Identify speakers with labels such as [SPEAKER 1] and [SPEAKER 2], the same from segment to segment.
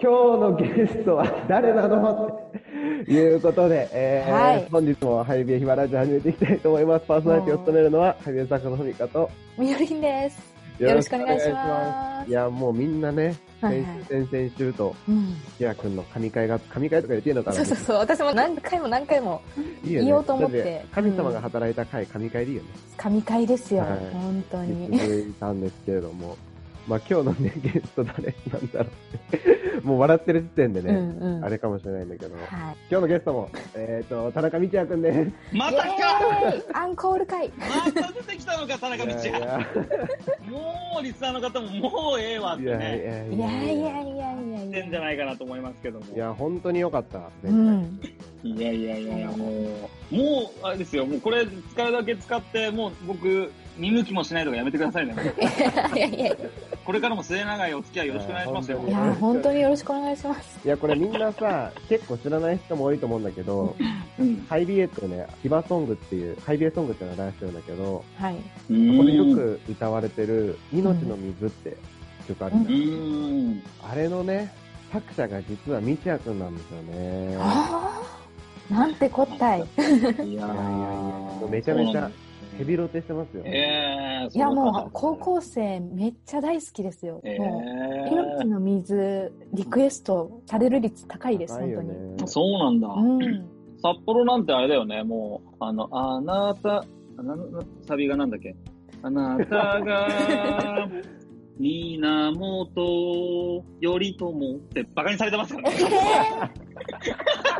[SPEAKER 1] 今日のゲストは誰なのっていうことで、えー
[SPEAKER 2] はい
[SPEAKER 1] 本日もハイビエヒマラジオ始めていきたいと思います。パーソナリティを務めるのは、ハイビエ作家のふみかと、
[SPEAKER 2] みよりんです。よろしくお願いします
[SPEAKER 1] いや、もうみんなね、
[SPEAKER 2] はい
[SPEAKER 1] 先
[SPEAKER 2] はい
[SPEAKER 1] 週、先々週と、
[SPEAKER 2] うん。
[SPEAKER 1] キア君の神会が、神会とか言っていいのかな
[SPEAKER 2] そうそうそう。私も何回も何回も言おうと思って
[SPEAKER 1] だ神様が働いた会、神会でいいよね。
[SPEAKER 2] 神回ですよ。
[SPEAKER 1] はい
[SPEAKER 2] 本当に。
[SPEAKER 1] 続いたんですけれども、まあ今日のね、ゲスト誰なんだろうって、もう笑ってる時点でね、
[SPEAKER 2] うんうん。
[SPEAKER 1] あれかもしれないんだけど、
[SPEAKER 2] はい。
[SPEAKER 1] 今日のゲストも、えっ、と、田中道也くんです。
[SPEAKER 3] またか
[SPEAKER 2] アンコール会。
[SPEAKER 3] また出てきたのか、田中道
[SPEAKER 1] いやい
[SPEAKER 3] 也。もう、リスナーの方も、もうええわって
[SPEAKER 1] やい
[SPEAKER 3] ね、
[SPEAKER 1] やい
[SPEAKER 2] いやいやいやいやい
[SPEAKER 3] 言ってんじゃ
[SPEAKER 2] や。
[SPEAKER 3] ないかなと思いますけども。
[SPEAKER 1] いや、本当に良かった。
[SPEAKER 2] うん
[SPEAKER 3] いやいやいやいや、もう、もう、あれですよ、もうこれ使うだけ使って、もう僕、見向きもしないとかやめてくださいね。これからも末永いお付き合いよろしくお願いしますよ。
[SPEAKER 1] い
[SPEAKER 2] や。本当によろしくお願いします。
[SPEAKER 1] いや、これみんなさ、結構知らない人も多いと思うんだけど、
[SPEAKER 3] うん。
[SPEAKER 1] ハイビエってね、ヒバソングっていう、ハイビエソングっていうのを出してるんだけど、
[SPEAKER 2] はい。
[SPEAKER 1] ここでよく歌われてる、命の水って曲あるじゃん
[SPEAKER 3] うーん。
[SPEAKER 1] あれのね、作者が実は道也くんなんですよね。
[SPEAKER 2] ああ。なんてこったい。
[SPEAKER 3] いやいやいや
[SPEAKER 1] めちゃめちゃヘビロテしてますよ。
[SPEAKER 3] ええ
[SPEAKER 2] いや、もう、高校生めっちゃ大好きですよ。
[SPEAKER 3] え
[SPEAKER 2] もう、
[SPEAKER 3] え
[SPEAKER 2] 命の水、リクエストされる率高いです、
[SPEAKER 1] 高いよ
[SPEAKER 2] 本当に。
[SPEAKER 1] ね。
[SPEAKER 3] そうなんだ。
[SPEAKER 2] うん。
[SPEAKER 3] 札幌なんてあれだよね、もう、あの、あなた、あななサビがなんだっけ？あなたが、源頼朝ってバカにされてますからね。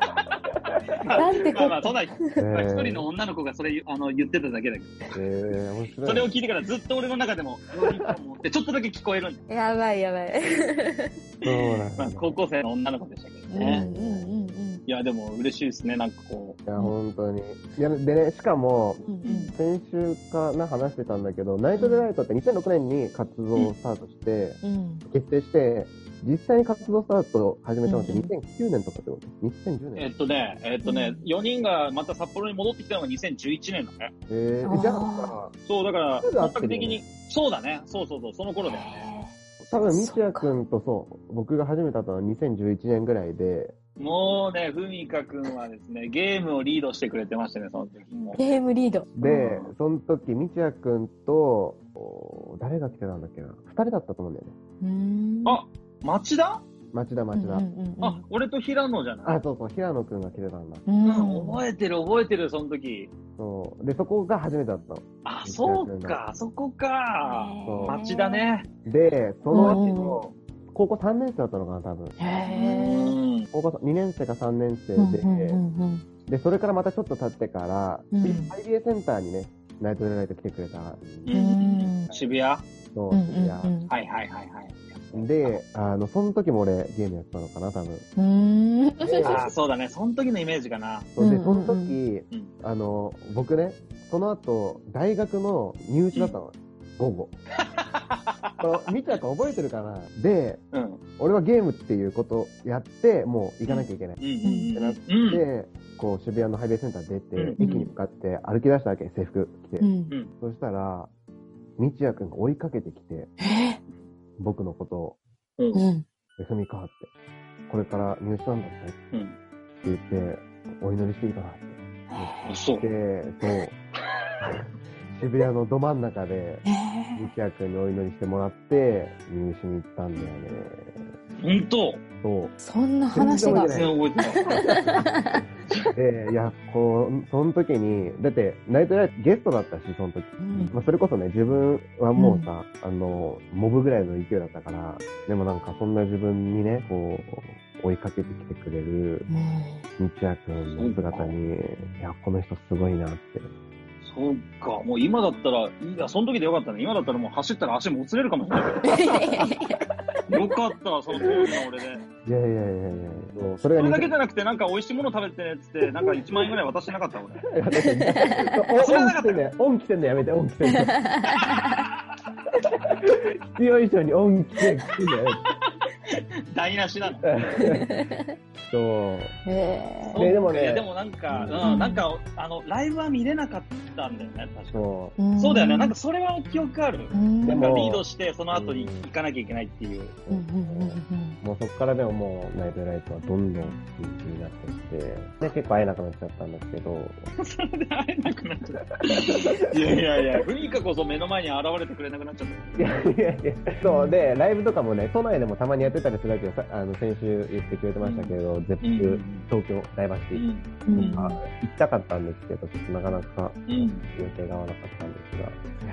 [SPEAKER 2] なんてこ
[SPEAKER 3] まあまあ、そんな、一
[SPEAKER 1] ー
[SPEAKER 3] 人の女の子がそれあの言ってただけだけど、
[SPEAKER 1] えー、面白い。
[SPEAKER 3] それを聞いてからずっと俺の中でも、ってちょっとだけ聞こえるんだ
[SPEAKER 2] やばいやばい。
[SPEAKER 1] そうなんだ
[SPEAKER 3] まあ、高校生の女の子でしたけど
[SPEAKER 2] うんうん
[SPEAKER 3] ね。
[SPEAKER 2] うん
[SPEAKER 3] いや、でも嬉しいですね、なんかこ
[SPEAKER 1] いや、本当に。いや、でね、しかも、
[SPEAKER 2] うん。うん
[SPEAKER 1] 先週かな話してたんだけど、ナイトデライトって2006年に活動をスタートして、
[SPEAKER 2] うん。
[SPEAKER 1] 結成して、実際に活動スタートを始めたのって
[SPEAKER 2] うん
[SPEAKER 1] 2009年とかってこと ?2010
[SPEAKER 3] う、え
[SPEAKER 1] 年
[SPEAKER 3] っとね、えっとね、4人がまた札幌に戻ってきたのが2011年だね。
[SPEAKER 1] えー、じゃあ
[SPEAKER 3] そう、だから、的に、そうだね、そうそうそう、その頃だよね。
[SPEAKER 1] さ、多分、道也くんとそう、僕が初めて会ったのは2011年ぐらいで、
[SPEAKER 3] もうね、ふみかくんはですね、ゲームをリードしてくれてましたね、その時も。
[SPEAKER 2] ゲームリード。
[SPEAKER 1] で、その時、道也くんと、お誰が来てたんだっけな？二人だったと思うんだよね。
[SPEAKER 2] うーん。
[SPEAKER 3] あ、町田？
[SPEAKER 1] 町田町田。
[SPEAKER 2] うんうんうん
[SPEAKER 3] あ、俺と平野じゃない？
[SPEAKER 1] あ、そうそう、平野くんが来てたんだ。
[SPEAKER 2] うん
[SPEAKER 3] うん、覚えてる覚えてる、その時。
[SPEAKER 1] そう。で、そこが初めてだったの。
[SPEAKER 3] あ、そうか、そこか。
[SPEAKER 1] そう
[SPEAKER 3] 町田。ね。
[SPEAKER 1] で、その後の、高校3年生だったのかな、多分。
[SPEAKER 2] へー
[SPEAKER 3] うん。
[SPEAKER 1] 高校2年生か3年生で、
[SPEAKER 2] うんうんうん
[SPEAKER 1] で、それからまたちょっと経ってから、
[SPEAKER 2] うん
[SPEAKER 1] ハイビエセンターにね、ナイトデライト来てくれた。
[SPEAKER 3] う
[SPEAKER 2] うん
[SPEAKER 3] ん。渋谷？
[SPEAKER 1] そう、
[SPEAKER 2] うんうん
[SPEAKER 1] いや
[SPEAKER 2] うん
[SPEAKER 3] はいはいはいはい。
[SPEAKER 1] で、あの、その時も俺ゲームやってたのかな、多分。
[SPEAKER 2] うーん。
[SPEAKER 3] あ、そうだね、その時のイメージかな。
[SPEAKER 1] そうで、
[SPEAKER 2] うん
[SPEAKER 1] その時、
[SPEAKER 3] うん
[SPEAKER 1] あの、僕ね、その後、大学の入試だったの。午後。この、みちゃくん覚えてるかなで、
[SPEAKER 3] うん。
[SPEAKER 1] 俺はゲームっていうことやって、もう行かなきゃいけない。
[SPEAKER 3] うんうん
[SPEAKER 1] ってなっ
[SPEAKER 3] うん。うん。
[SPEAKER 1] で、こう、渋谷のハイビエセンター出て、
[SPEAKER 3] うん
[SPEAKER 1] 駅に向かって歩き出したわけ、制服着て。
[SPEAKER 2] うん。
[SPEAKER 1] そしたら、みちやくんが追いかけてきて、
[SPEAKER 2] え
[SPEAKER 1] 僕のことを、
[SPEAKER 3] うん
[SPEAKER 1] ふみかって、これから入試なんだってって
[SPEAKER 3] うん。
[SPEAKER 1] 言って、お祈りしていいかなって
[SPEAKER 3] そう。
[SPEAKER 1] 言って、そう、渋谷のど真ん中で、
[SPEAKER 2] え
[SPEAKER 1] みちやくんにお祈りしてもらって、入試に行ったんだよね。
[SPEAKER 3] ほんと
[SPEAKER 1] そう。
[SPEAKER 2] ーそんな話が。
[SPEAKER 3] 全然覚えてない。
[SPEAKER 1] で、いや、こう、その時に、だって、ナイトライトゲストだったし、その時。
[SPEAKER 2] うん
[SPEAKER 1] まあ、それこそね、自分はもうさ、あの、モブぐらいの勢いだったから、でもなんかそんな自分にね、こう、追いかけてきてくれる、
[SPEAKER 2] うん
[SPEAKER 1] みちやくんの姿に、いや、この人すごいなって。
[SPEAKER 3] そうか、もう今だったら、いや、その時でよかったね。今だったらもう走ったら足もつれるかもしれない。よかったわ、その当時の俺で。
[SPEAKER 1] いやいやいやいやそれが
[SPEAKER 3] それだけ
[SPEAKER 1] 似
[SPEAKER 3] じゃなくて、なんか美味しいもの食べてねっつって、なんか1万円ぐらい渡してなかった俺。それはなかった
[SPEAKER 1] よ。オン来てんのやめて、オン来てんの。必要以上にオン来てん来てんだよ。
[SPEAKER 3] 台無しなの。
[SPEAKER 1] そう。
[SPEAKER 2] え
[SPEAKER 1] ねでもね。
[SPEAKER 3] いやでもなんか、うん、なんか、あの、ライブは見れなかったたんだよね、確か
[SPEAKER 1] そ
[SPEAKER 2] うん。
[SPEAKER 3] そうだよね。なんかそれは記憶ある。
[SPEAKER 2] うん。
[SPEAKER 3] なんか
[SPEAKER 1] も
[SPEAKER 3] リードして、その後に行かなきゃいけないっていう。
[SPEAKER 2] うん。うん。うん。
[SPEAKER 1] う。もうそこからでももう、ナイトライトはどんどん人気になってって、で、結構会えなくなっちゃったんですけど、
[SPEAKER 3] それで会えなくなっちゃった。いやいやいや、フミカこそ目の前に現れてくれなくなっちゃった。
[SPEAKER 1] いやいやいや、そう、で、ライブとかもね、都内でもたまにやってたりするわけど、さあの、先週言ってくれてましたけど、ゼップ、東京、ダイバーシティ、
[SPEAKER 3] うん。
[SPEAKER 2] うん
[SPEAKER 1] あ行きたかったんですけど、ちょっとなかなか
[SPEAKER 3] うん。
[SPEAKER 1] 予定が合わなかったんですが。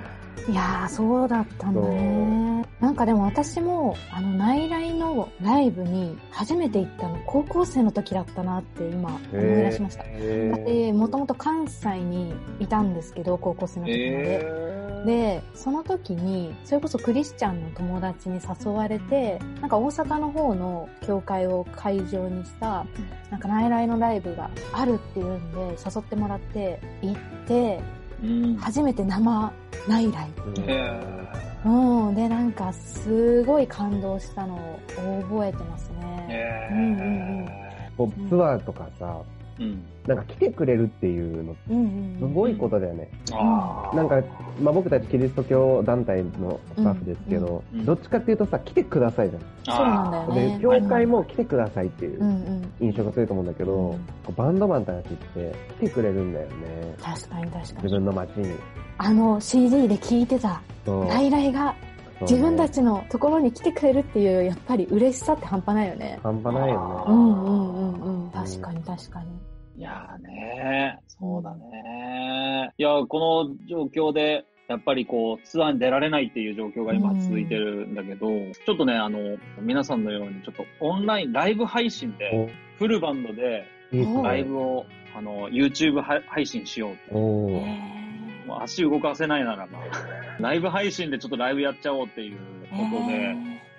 [SPEAKER 2] いやー、そうだったんだね。なんかでも私も、あの、ナイライのライブに初めて行ったの、高校生の時だったなって今思い出しました。
[SPEAKER 1] へー
[SPEAKER 2] で、もともと関西にいたんですけど、高校生の時まで。
[SPEAKER 3] え
[SPEAKER 2] で、その時に、それこそクリスチャンの友達に誘われて、なんか大阪の方の教会を会場にした、なんかナイライのライブがあるっていうんで、誘ってもらって、行って、
[SPEAKER 3] うん。
[SPEAKER 2] 初めて生ナイライ。
[SPEAKER 1] うん
[SPEAKER 3] へ
[SPEAKER 2] うん。で、なんか、すごい感動したのを覚えてますね。
[SPEAKER 3] え。
[SPEAKER 2] うんうんうん
[SPEAKER 1] こうツアーとかさ、
[SPEAKER 3] うん。
[SPEAKER 1] なんか来てくれるっていうの、
[SPEAKER 2] うんうん。
[SPEAKER 1] すごいことだよね。
[SPEAKER 3] ああ。
[SPEAKER 1] なんか、まあ僕たちキリスト教団体のスタッフですけど、どっちかっていうとさ、来てくださいじゃん。
[SPEAKER 2] そうなんだよね
[SPEAKER 1] で、教会も来てくださいっていう
[SPEAKER 2] うんうん。
[SPEAKER 1] 印象が強いと思うんだけど、バンドマンたちって来てくれるんだよね。
[SPEAKER 2] 確かに確か
[SPEAKER 1] 自
[SPEAKER 2] に。
[SPEAKER 1] 分の街に。
[SPEAKER 2] あの CD で聴いてた、
[SPEAKER 1] そう
[SPEAKER 2] ライライが自分たちのところに来てくれるっていう、やっぱり嬉しさって半端ないよね。
[SPEAKER 1] 半端ないよね。
[SPEAKER 2] うんうんうんうん。確かに確かに。
[SPEAKER 3] いやーねそうだねいやーこの状況で、やっぱりこう、ツアーに出られないっていう状況が今続いてるんだけど、ちょっとね、あの、皆さんのように、ちょっとオンライン、ライブ配信で、フルバンドで、ライブを、あの、YouTube は配信しようと。もう足動かせないならば、ライブ配信でちょっとライブやっちゃおうっていうことで、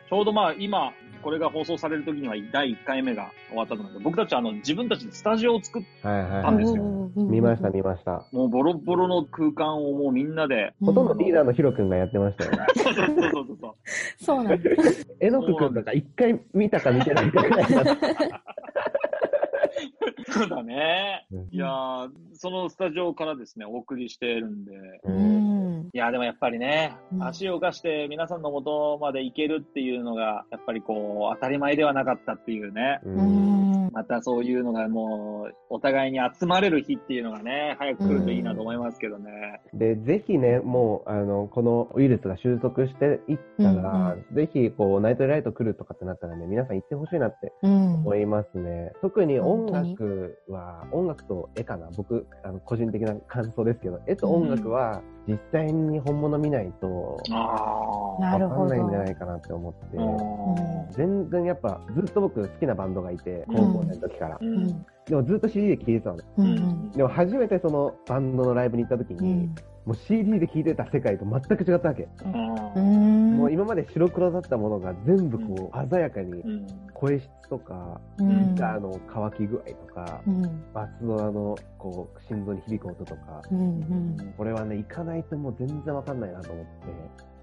[SPEAKER 3] ちょうどまあ今、これが放送される時には第1回目が終わったと思うんで、僕たちはあの自分たちでスタジオを作っ
[SPEAKER 1] はいはいはい。
[SPEAKER 3] あんですよ
[SPEAKER 1] 見ました見ました。
[SPEAKER 3] もうボロボロの空間をもうみんなで、
[SPEAKER 1] ほとんどリーダーのヒロ君がやってましたよ。
[SPEAKER 3] そうそうそうそうそう。
[SPEAKER 2] そうなんだ。
[SPEAKER 1] えのく君とか一回見たか見てないかぐらい。
[SPEAKER 3] そうだね。
[SPEAKER 1] うん
[SPEAKER 3] いやー、そのスタジオからですね、お送りしてるんで。いやー、でもやっぱりね、
[SPEAKER 2] うん
[SPEAKER 3] 足を動かして皆さんの元まで行けるっていうのが、やっぱりこう、当たり前ではなかったっていうね。
[SPEAKER 1] う
[SPEAKER 2] うんん。
[SPEAKER 3] またそういうのがもう、お互いに集まれる日っていうのがね、早く来るといいなと思いますけどね。
[SPEAKER 1] で、ぜひね、もう、あの、このウイルスが収束していったら、ぜひ、こう、ナイトライト来るとかってなったらね、皆さん行ってほしいなって
[SPEAKER 2] うん。
[SPEAKER 1] 思いますね。特に？音楽は、音楽と絵かな。僕、あの、個人的な感想ですけど、絵と音楽は、実際に本物見ないと、わかんないんじゃないかなって思って、
[SPEAKER 3] あ。
[SPEAKER 1] 全然やっぱ、ずっと僕好きなバンドがいて、
[SPEAKER 2] うん
[SPEAKER 1] 高校生の時から。でもずっと CD で聴いてたの。でも初めてそのバンドのライブに行った時に、
[SPEAKER 2] うん。
[SPEAKER 1] もう CD で聴いてた世界と全く違ったわけ。もう今まで白黒だったものが全部こう鮮やかに
[SPEAKER 3] うん。
[SPEAKER 1] 声質とか、
[SPEAKER 2] うん
[SPEAKER 1] ギターの乾き具合とか、
[SPEAKER 2] うん。
[SPEAKER 1] バスドラのこう心臓に響く音とか。これはね、行かないともう全然わかんないなと思っ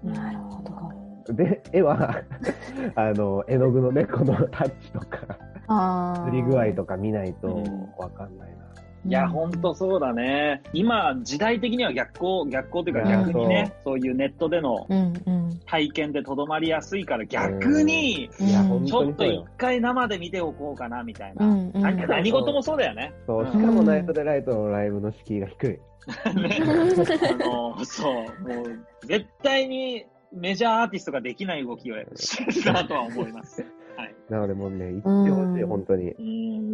[SPEAKER 2] なるほど。
[SPEAKER 1] て。で、絵は、あの、絵の具のね、このタッチとか、
[SPEAKER 2] ああ。
[SPEAKER 1] 塗り具合とか見ないと
[SPEAKER 3] うん
[SPEAKER 1] わかんないな。
[SPEAKER 3] いや、ほんとそうだね。今、時代的には逆行、逆行というか逆にね、そういうネットでの。体験でとどまりやすいから逆に、ちょっと一。回生で見ておこうかな、みたいな。何何事もそうだよね。
[SPEAKER 1] そう、
[SPEAKER 3] ん
[SPEAKER 1] しかもナイトでライトのライブの敷居が低い。
[SPEAKER 3] ね。あの、そう、もう、絶対にメジャーアーティストができない動きを してるなとは思います。はい。
[SPEAKER 1] なのでもうね、行ってほしい、
[SPEAKER 2] うん
[SPEAKER 1] 本当に。
[SPEAKER 3] う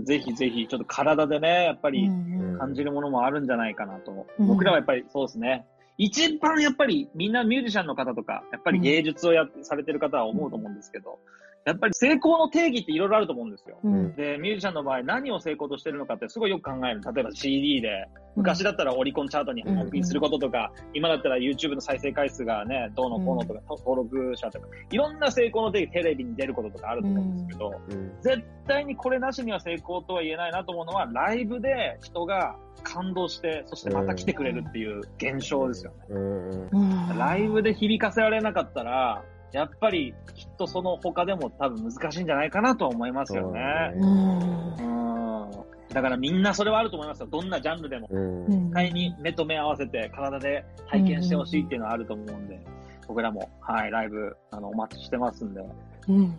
[SPEAKER 3] ん、ぜひぜひ、ちょっと体でね、やっぱり
[SPEAKER 2] うん
[SPEAKER 3] 感じるものもあるんじゃないかなと。
[SPEAKER 2] うん
[SPEAKER 3] 僕らはやっぱりそうですね。一番やっぱりみんなミュージシャンの方とか、やっぱり芸術をやって、されてる方は思うと思うんですけど、やっぱり成功の定義っていろいろあると思うんですよ。
[SPEAKER 2] うん。
[SPEAKER 3] で、ミュージシャンの場合何を成功としてるのかってすごいよく考える。例えば CD で、昔だったらオリコンチャートにランクインすることとか、今だったら YouTube の再生回数がね、どうのこうのとか、登録者とか、いろんな成功の定義、テレビに出ることとかあると思うんですけど、
[SPEAKER 1] うん。
[SPEAKER 3] 絶対にこれなしには成功とは言えないなと思うのは、ライブで人が感動して、そしてまた来てくれるっていう現象ですよね。
[SPEAKER 1] うんうん。
[SPEAKER 2] うん。
[SPEAKER 3] ライブで響かせられなかったら、やっぱりきっとその他でも多分難しいんじゃないかなとは思いますよね。
[SPEAKER 1] そうだ
[SPEAKER 2] うん。
[SPEAKER 3] うん。だからみんなそれはあると思いますよ。どんなジャンルでも。絶対に目と目合わせて体で体験してほしいっていうのはあると思うんで、僕らも、はい、ライブ、あの、お待ちしてますんで。
[SPEAKER 2] うん。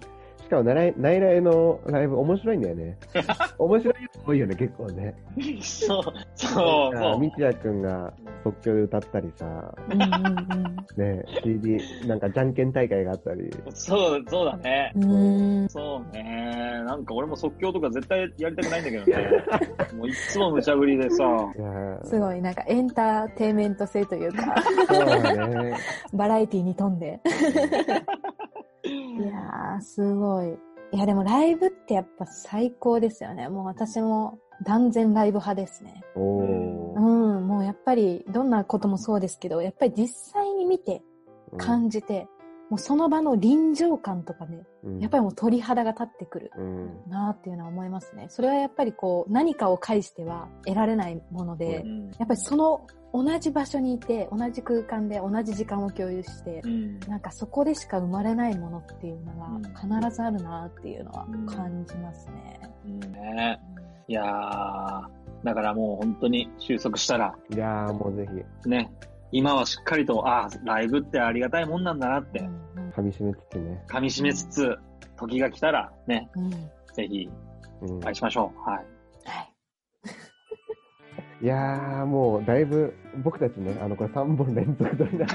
[SPEAKER 1] しかも、内内来のライブ面白いんだよね。面白いやつ多いよね、結構ね。
[SPEAKER 3] そう、そう、そう。
[SPEAKER 1] みちやくんが即興で歌ったりさ、
[SPEAKER 2] うんうん
[SPEAKER 1] ね、CD、なんかじゃんけん大会があったり。
[SPEAKER 3] そう、そうだね。
[SPEAKER 2] う。
[SPEAKER 3] そうね。なんか俺も即興とか絶対やりたくないんだけどね。もういつも無茶ぶりでさ。
[SPEAKER 2] すごい、なんかエンターテインメント性というか、
[SPEAKER 1] そうだね。
[SPEAKER 2] バラエティに富んで。すごい。いや、でもライブってやっぱ最高ですよね。もう私も断然ライブ派ですね。
[SPEAKER 1] お
[SPEAKER 2] う
[SPEAKER 1] ー。
[SPEAKER 2] ん、もうやっぱりどんなこともそうですけど、やっぱり実際に見て、感じて、もうその場の臨場感とかね、
[SPEAKER 1] うん
[SPEAKER 2] やっぱりもう鳥肌が立ってくる
[SPEAKER 1] うん。
[SPEAKER 2] なっていうのは思いますね。それはやっぱりこう、何かを介しては得られないもので、
[SPEAKER 3] うん。
[SPEAKER 2] やっぱりその同じ場所にいて、同じ空間で同じ時間を共有して、
[SPEAKER 3] うん。
[SPEAKER 2] なんかそこでしか生まれないものっていうの
[SPEAKER 3] うん
[SPEAKER 2] が必ずあるなっていうのは
[SPEAKER 3] うん
[SPEAKER 2] 感じますね。
[SPEAKER 3] うんね。いやー、だからもう本当に収束したら、
[SPEAKER 1] いやーもうぜひ、
[SPEAKER 3] ね、今はしっかりと、ああ、ライブってありがたいもんなんだなって、
[SPEAKER 2] うんうん
[SPEAKER 1] 噛み締めつつね。
[SPEAKER 3] 噛み締めつつ、時が来たら、ね、
[SPEAKER 2] うん
[SPEAKER 3] ぜひ、
[SPEAKER 1] うん
[SPEAKER 3] お会いしましょう。はい。
[SPEAKER 2] はい。
[SPEAKER 1] いやーもうだいぶ、僕たちね、あの、これ3本連続撮りなんで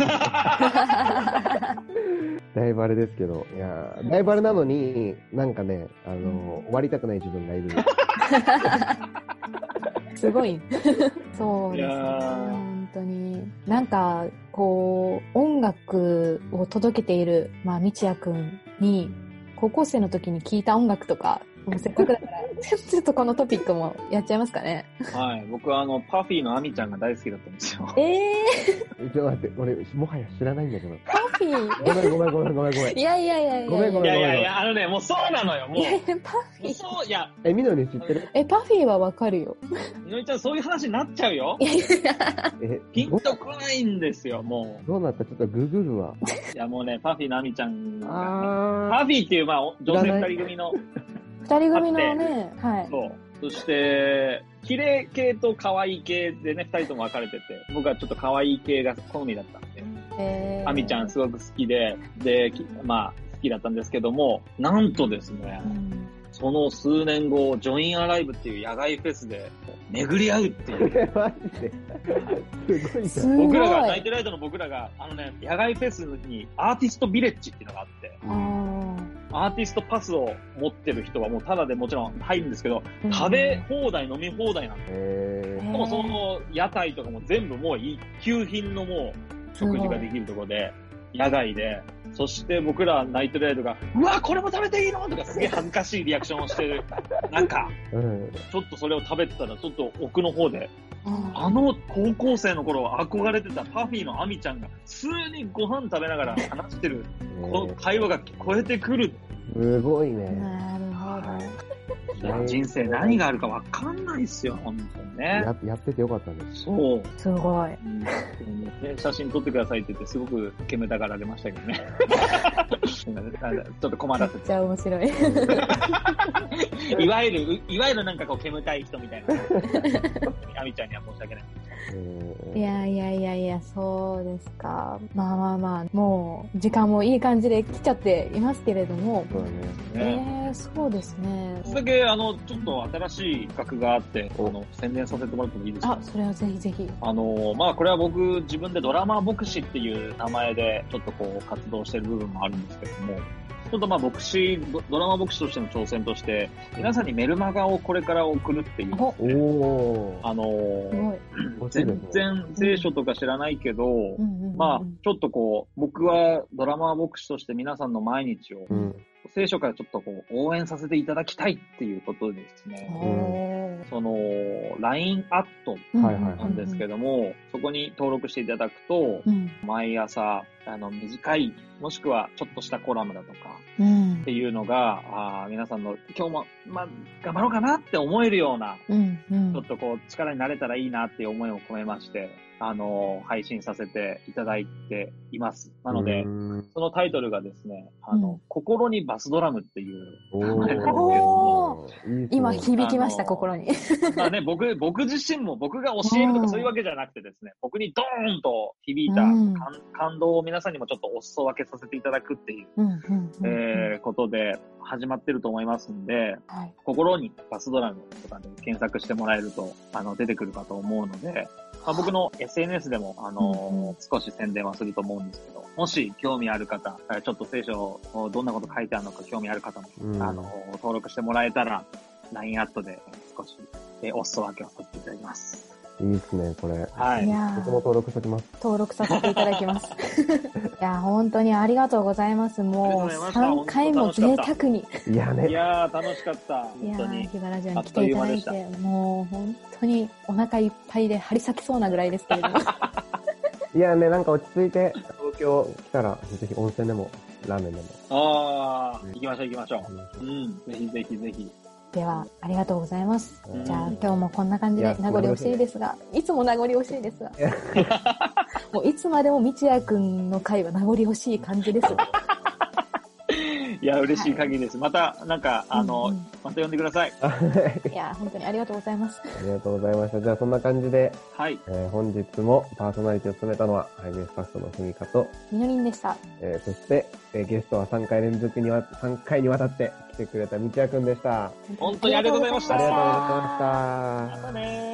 [SPEAKER 1] だいぶあれですけど、いやーだいぶあれなのに、なんかね、あの、終わりたくない自分がいる。
[SPEAKER 2] すごい。そうですね。なんか、こう、音楽を届けている、まあ、みちやくんに、高校生の時に聴いた音楽とか、もうせっかくだから、ちょっとこのトピックもやっちゃいますかね。
[SPEAKER 3] はい。僕はあの、パフィーのアミちゃんが大好きだったんですよ。
[SPEAKER 2] ええ
[SPEAKER 1] ちょっと待って、俺、もはや知らないんだけど。
[SPEAKER 2] ー、パフィー。
[SPEAKER 1] ごめんごめんごめんごめんごめん
[SPEAKER 2] い。やいやいやいや。
[SPEAKER 1] ごめんご
[SPEAKER 3] い
[SPEAKER 1] めん
[SPEAKER 3] やいやいや、あのね、もうそうなのよ。も
[SPEAKER 2] いやいや、パフ
[SPEAKER 3] う、
[SPEAKER 2] ィー？
[SPEAKER 3] そう、いや、
[SPEAKER 1] え、みのり知ってる？
[SPEAKER 2] え、パフィーはわかるよ。
[SPEAKER 3] みのりちゃんそういう話になっちゃうよ
[SPEAKER 2] い。やいや
[SPEAKER 1] え、
[SPEAKER 3] ピンとこないんですよ、も
[SPEAKER 1] どうなった？ちょっとググるわ。
[SPEAKER 3] う。いや、もうね、パフィーのアミちゃんがね、
[SPEAKER 1] あ
[SPEAKER 3] パフィーっていう、まあ、女性二人組の、
[SPEAKER 2] 二人組のね、はい。
[SPEAKER 3] そう。そして、綺麗系と可愛い系でね、二人とも分かれてて、僕はちょっと可愛い系が好みだったんで、
[SPEAKER 2] えー、
[SPEAKER 3] アミちゃんすごく好きで、で、きまあ、好きだったんですけども、なんとですね、
[SPEAKER 2] うん
[SPEAKER 3] その数年後、ジョインアライブっていう野外フェスで巡り合うっていう。
[SPEAKER 1] ー。マジで？すごい。
[SPEAKER 3] 僕らが、ナイトライトの僕らが、あのね、野外フェスにアーティストビレッジっていうのがあって、
[SPEAKER 2] あ
[SPEAKER 3] アーティストパスを持ってる人はもうタダでもちろん入るんですけど、
[SPEAKER 2] ー
[SPEAKER 3] 食べ放題、飲み放題なんです
[SPEAKER 1] え
[SPEAKER 2] へー
[SPEAKER 3] もうその屋台とかも全部もう一級品のもう食事ができるところで、野外で、そして僕らナイトレイドが、うわ、これも食べていいのとかすげえ恥ずかしいリアクションをしてる中、
[SPEAKER 1] ー。うん。
[SPEAKER 3] ちょっとそれを食べてたら、ちょっと奥の方で、
[SPEAKER 2] あ
[SPEAKER 3] あの高校生の頃憧れてたパフィーのアミちゃんが、普通にご飯食べながら話してる、この会話が聞こえてくる。
[SPEAKER 1] すごい
[SPEAKER 2] ー
[SPEAKER 1] ね。
[SPEAKER 2] なるほど。
[SPEAKER 3] いや人生何があるかわかんないっすよ、本当にね。
[SPEAKER 1] ややっててよかったです。
[SPEAKER 3] そう。
[SPEAKER 2] すごい。
[SPEAKER 3] うん写真撮ってくださいって言って、すごく煙たがられましたけどね。ちょっと困
[SPEAKER 2] めっ
[SPEAKER 3] らせて。
[SPEAKER 2] ちゃ面白い。
[SPEAKER 3] いわゆる、いわゆるなんかこう煙たい人みたいな。アミちゃんには申し訳ない。
[SPEAKER 1] え
[SPEAKER 2] いやいやいやいや、そうですか。まあまあまあ、もう、時間もいい感じで来ちゃっていますけれども。
[SPEAKER 1] そうだね。
[SPEAKER 2] え
[SPEAKER 3] ね。
[SPEAKER 2] ー、そうですね。
[SPEAKER 3] それだけ、あの、ちょっと新しい企画があって、あの、宣伝させてもらってもいいですか？
[SPEAKER 2] あ、それはぜひぜひ。
[SPEAKER 3] あの、まあ、これは僕、自分でドラマー牧師っていう名前で、ちょっとこう、活動してる部分もあるんですけども、ちょっとまあ、牧師、ドドラマ牧師としての挑戦として、皆さんにメルマガをこれから送るっていう。
[SPEAKER 2] お、
[SPEAKER 1] おー。
[SPEAKER 3] あの
[SPEAKER 2] すごい。
[SPEAKER 3] 全然聖書とか知らないけど、
[SPEAKER 2] うん
[SPEAKER 3] まあ、ちょっとこう、僕はドラマー牧師として皆さんの毎日を
[SPEAKER 1] うん。
[SPEAKER 3] 聖書からちょっとこう、応援させていただきたいっていうことでですね、その、LINE アットなんですけども、そこに登録していただくと、
[SPEAKER 2] うん。
[SPEAKER 3] 毎朝あの、短い、もしくはちょっとしたコラムだとか、
[SPEAKER 2] うん
[SPEAKER 3] って。いうのが、あー皆さんの今日も、まあ、頑張ろうかなって思えるような、
[SPEAKER 2] うん。うん
[SPEAKER 3] ちょっとこう、力になれたらいいなっていう思いを込めまして、あのー配信させていただいています。なので
[SPEAKER 1] う、ん。
[SPEAKER 3] そのタイトルがですね、あの、
[SPEAKER 2] うん。
[SPEAKER 3] 心にバスドラムっていう、
[SPEAKER 1] お
[SPEAKER 2] 今響きました、心に。
[SPEAKER 3] まあね、僕、僕自身も僕が教えるとかそういうわけじゃなくてですね、僕にドーンと響いた
[SPEAKER 2] うん。
[SPEAKER 3] 感感動を皆さんにもちょっとお裾分けさせていただくっていう、えーことで始まってると思いますんで、
[SPEAKER 2] はい。
[SPEAKER 3] 心にバスドラムとかで検索してもらえると、あの、出てくるかと思うので、まあ、僕の SNS でも、あの
[SPEAKER 2] うんうん
[SPEAKER 3] 少し宣伝はすると思うんですけど、もし興味ある方、えーちょっと聖書をどんなこと書いてあるのか興味ある方も、
[SPEAKER 1] うん
[SPEAKER 3] あの、登録してもらえたら、LINE アットで少し、えーお裾分けをさせていただきます。
[SPEAKER 1] いいっすね、これ。
[SPEAKER 3] はい
[SPEAKER 1] 僕も登録しときます。
[SPEAKER 2] 登録させていただきます。いや、本当にありがとうございます。もう
[SPEAKER 3] ありがとうございました
[SPEAKER 2] 3回も贅沢に。
[SPEAKER 1] いやね
[SPEAKER 3] い。やー、楽しかった。
[SPEAKER 2] いやー、
[SPEAKER 3] 本当に。
[SPEAKER 2] ヒバラジオに来ていただいて、もう本当にお腹いっぱいで張り裂きそうなぐらいですけれども。
[SPEAKER 1] いやね、なんか落ち着いて、東京来たら、ぜひ温泉でも、ラーメンでも。
[SPEAKER 3] あー、
[SPEAKER 1] うん
[SPEAKER 3] 行きましょう行きましょう。うん、ぜひぜひぜひ。
[SPEAKER 2] では、ありがとうございます。
[SPEAKER 1] うん
[SPEAKER 2] じゃあ、今日もこんな感じで名残惜しいですが、いつも名残惜しいですが、もういつまでも道也くんの会は名残惜しい感じです。
[SPEAKER 3] いや、嬉しい限りです。また、なんか、あの、
[SPEAKER 2] うんうん
[SPEAKER 3] また呼んでください。
[SPEAKER 2] いや、本当にありがとうございます。
[SPEAKER 1] ありがとうございました。じゃあそんな感じで、
[SPEAKER 3] はい。
[SPEAKER 1] えー本日もパーソナリティを務めたのは、ハイメスファストのふみかと、
[SPEAKER 2] みのりんでした。
[SPEAKER 1] えーそして、えーゲストは3回連続にわ、3回にわたって来てくれたみちやくんでした。
[SPEAKER 3] 本当にありがとうございました
[SPEAKER 1] ありがとうございました。
[SPEAKER 3] またね